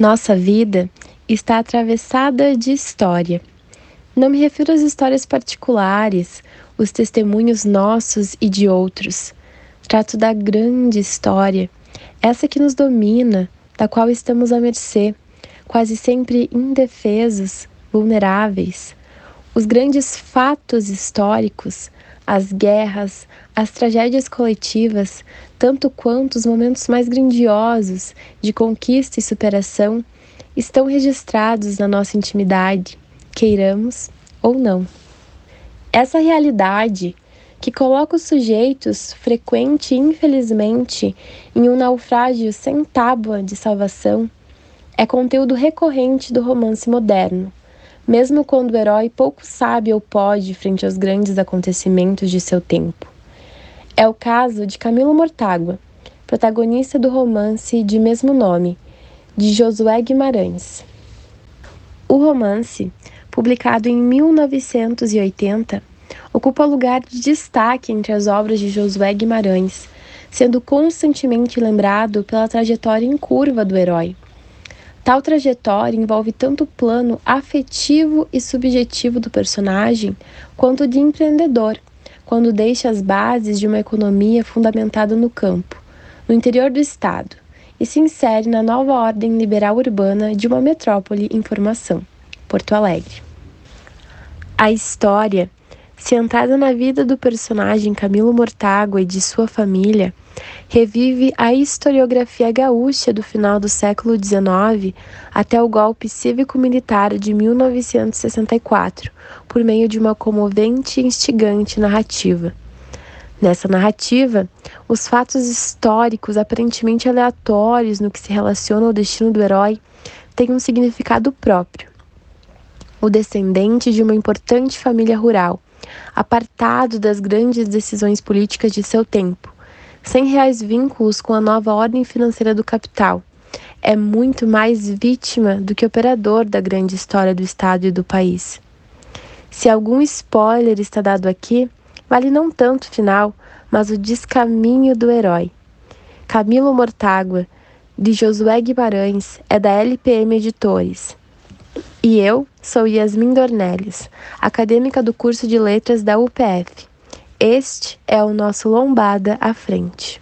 Nossa vida está atravessada de história. Não me refiro às histórias particulares, os testemunhos nossos e de outros. Trato da grande história, essa que nos domina, da qual estamos à mercê, quase sempre indefesos, vulneráveis. Os grandes fatos históricos, as guerras, as tragédias coletivas, tanto quanto os momentos mais grandiosos de conquista e superação, estão registrados na nossa intimidade, queiramos ou não. Essa realidade que coloca os sujeitos, frequente e infelizmente, em um naufrágio sem tábua de salvação, é conteúdo recorrente do romance moderno mesmo quando o herói pouco sabe ou pode frente aos grandes acontecimentos de seu tempo. É o caso de Camilo Mortágua, protagonista do romance de mesmo nome, de Josué Guimarães. O romance, publicado em 1980, ocupa lugar de destaque entre as obras de Josué Guimarães, sendo constantemente lembrado pela trajetória em curva do herói Tal trajetória envolve tanto o plano afetivo e subjetivo do personagem, quanto de empreendedor, quando deixa as bases de uma economia fundamentada no campo, no interior do Estado, e se insere na nova ordem liberal urbana de uma metrópole em formação, Porto Alegre. A história, centrada na vida do personagem Camilo Mortágua e de sua família, revive a historiografia gaúcha do final do século XIX até o golpe cívico-militar de 1964, por meio de uma comovente e instigante narrativa. Nessa narrativa, os fatos históricos aparentemente aleatórios no que se relaciona ao destino do herói têm um significado próprio. O descendente de uma importante família rural, apartado das grandes decisões políticas de seu tempo, sem reais vínculos com a nova ordem financeira do capital. É muito mais vítima do que operador da grande história do Estado e do país. Se algum spoiler está dado aqui, vale não tanto o final, mas o descaminho do herói. Camilo Mortágua, de Josué Guimarães, é da LPM Editores. E eu sou Yasmin Dornelles, acadêmica do curso de Letras da UPF. Este é o nosso Lombada à Frente.